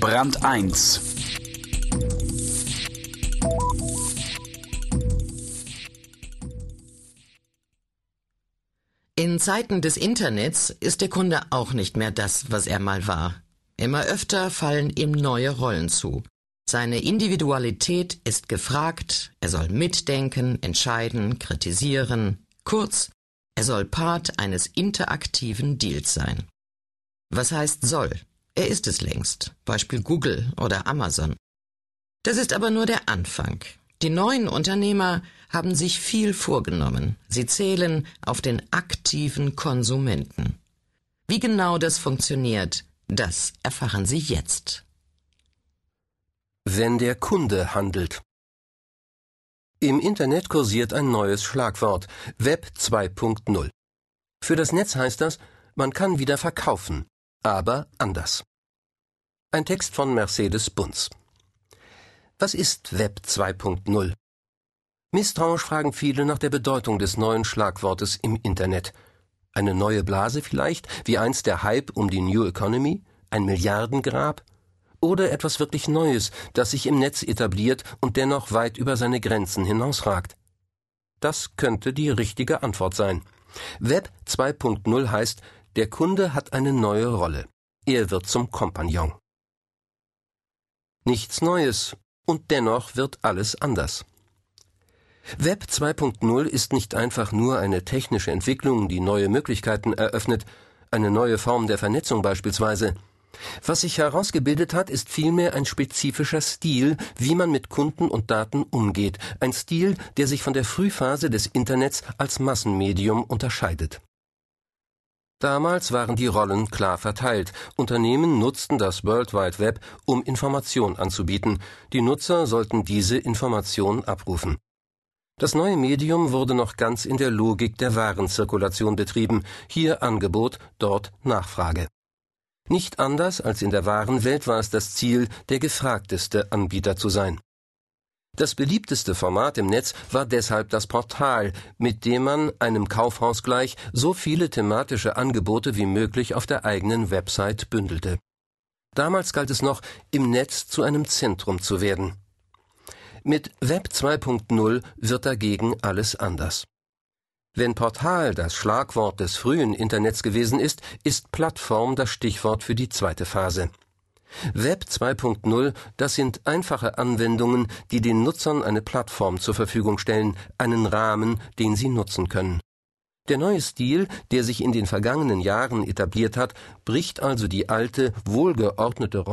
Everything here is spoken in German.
Brand 1 In Zeiten des Internets ist der Kunde auch nicht mehr das, was er mal war. Immer öfter fallen ihm neue Rollen zu. Seine Individualität ist gefragt, er soll mitdenken, entscheiden, kritisieren, kurz, er soll Part eines interaktiven Deals sein. Was heißt soll? Er ist es längst, Beispiel Google oder Amazon. Das ist aber nur der Anfang. Die neuen Unternehmer haben sich viel vorgenommen. Sie zählen auf den aktiven Konsumenten. Wie genau das funktioniert, das erfahren Sie jetzt. Wenn der Kunde handelt. Im Internet kursiert ein neues Schlagwort Web 2.0. Für das Netz heißt das, man kann wieder verkaufen, aber anders. Ein Text von Mercedes Bunz. Was ist Web 2.0? Misstrauisch fragen viele nach der Bedeutung des neuen Schlagwortes im Internet. Eine neue Blase vielleicht, wie einst der Hype um die New Economy, ein Milliardengrab? Oder etwas wirklich Neues, das sich im Netz etabliert und dennoch weit über seine Grenzen hinausragt? Das könnte die richtige Antwort sein. Web 2.0 heißt, der Kunde hat eine neue Rolle. Er wird zum Kompagnon. Nichts Neues, und dennoch wird alles anders. Web 2.0 ist nicht einfach nur eine technische Entwicklung, die neue Möglichkeiten eröffnet, eine neue Form der Vernetzung beispielsweise. Was sich herausgebildet hat, ist vielmehr ein spezifischer Stil, wie man mit Kunden und Daten umgeht, ein Stil, der sich von der Frühphase des Internets als Massenmedium unterscheidet. Damals waren die Rollen klar verteilt. Unternehmen nutzten das World Wide Web, um Information anzubieten. Die Nutzer sollten diese Information abrufen. Das neue Medium wurde noch ganz in der Logik der Warenzirkulation betrieben. Hier Angebot, dort Nachfrage. Nicht anders als in der Warenwelt war es das Ziel, der gefragteste Anbieter zu sein. Das beliebteste Format im Netz war deshalb das Portal, mit dem man einem Kaufhaus gleich so viele thematische Angebote wie möglich auf der eigenen Website bündelte. Damals galt es noch, im Netz zu einem Zentrum zu werden. Mit Web 2.0 wird dagegen alles anders. Wenn Portal das Schlagwort des frühen Internets gewesen ist, ist Plattform das Stichwort für die zweite Phase. Web 2.0, das sind einfache Anwendungen, die den Nutzern eine Plattform zur Verfügung stellen, einen Rahmen, den sie nutzen können. Der neue Stil, der sich in den vergangenen Jahren etabliert hat, bricht also die alte, wohlgeordnete